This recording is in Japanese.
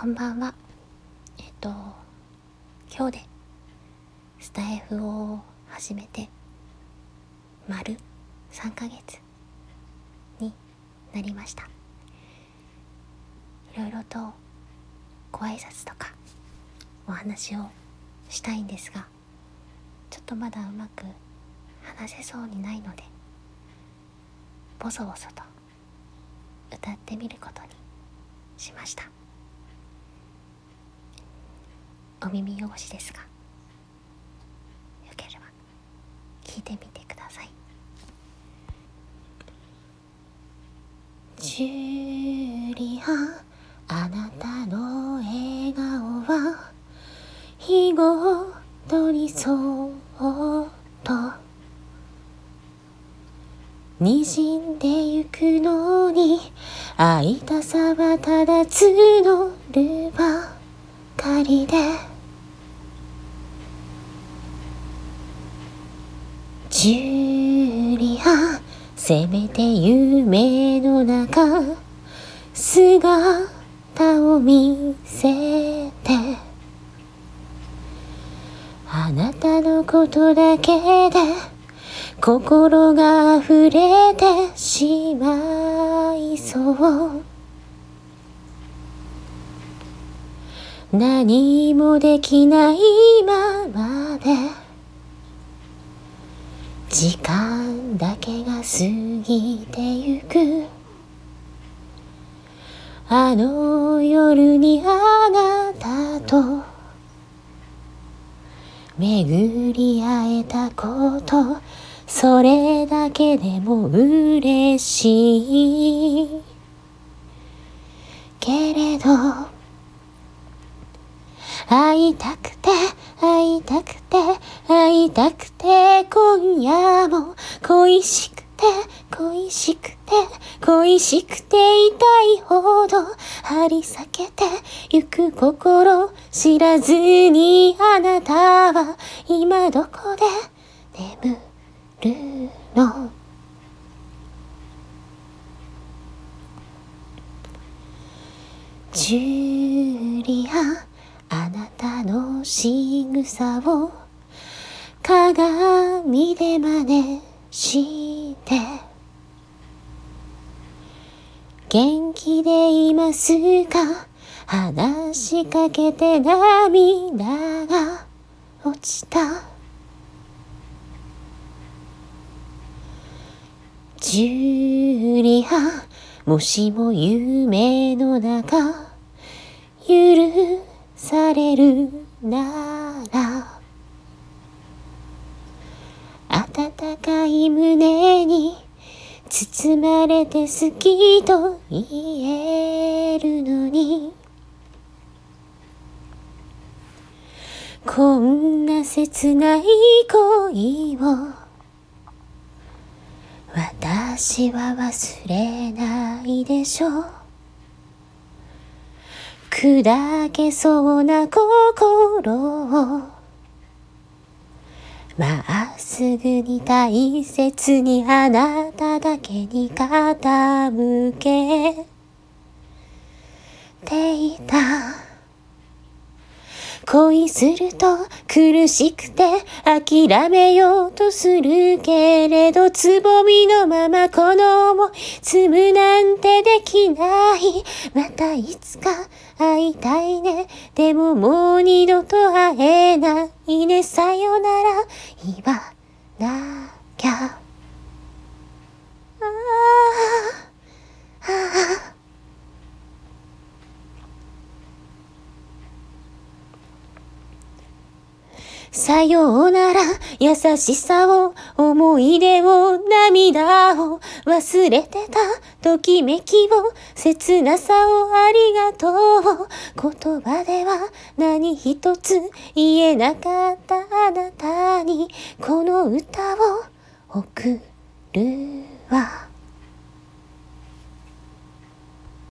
こんばんは。えっと、今日でスタイフを始めて丸3ヶ月になりました。いろいろとご挨拶とかお話をしたいんですが、ちょっとまだうまく話せそうにないので、ボソボソと歌ってみることにしましたお耳汚しですがよければ聞いてみてください。ジュリアあなたの笑顔は日ごとにそっと。滲んでゆくのに会いたさはただ募るばかりで。せめて夢の中姿を見せて。あなたのことだけで心が溢れてしまいそう。何もできないままで。時間だけが過ぎてゆく。あの夜にあなたと巡り会えたことそれだけでも嬉しい。けれど会いたくて会いたくて会いたくて今夜も恋しくて恋しくて恋しくて痛いほど張り裂けてゆく心知らずにあなたは今どこで眠るの？ジュリアの仕草を鏡で真似して元気でいますか？話しかけて涙が落ちた。ジュリアもしも夢の中許されるなら温かい胸に包まれて好きと言えるのにこんな切ない恋を私は忘れないでしょう。砕けそうな心。をまっすぐに大切にあなただけに傾けていた。恋すると苦しくて諦めようとするけれどつぼみのままこの思い積むなんてできない。またいつか会いたいね。でももう二度と会えないね。さよなら。今なきゃああああさようなら、優しさを、思い出を、涙を、忘れてた、ときめきを、切なさをありがとう。言葉では何一つ言えなかったあなたに、この歌を送るわ。